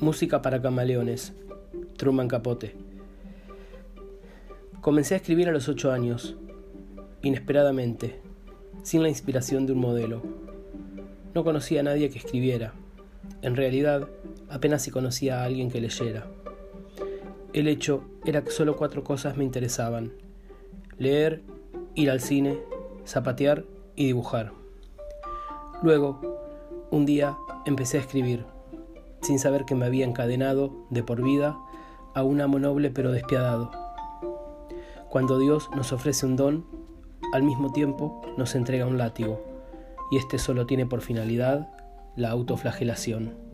Música para camaleones. Truman Capote. Comencé a escribir a los ocho años, inesperadamente, sin la inspiración de un modelo. No conocía a nadie que escribiera. En realidad, apenas si conocía a alguien que leyera. El hecho era que solo cuatro cosas me interesaban. Leer, ir al cine, zapatear y dibujar. Luego, un día empecé a escribir sin saber que me había encadenado de por vida a un amo noble pero despiadado. Cuando Dios nos ofrece un don, al mismo tiempo nos entrega un látigo, y este solo tiene por finalidad la autoflagelación.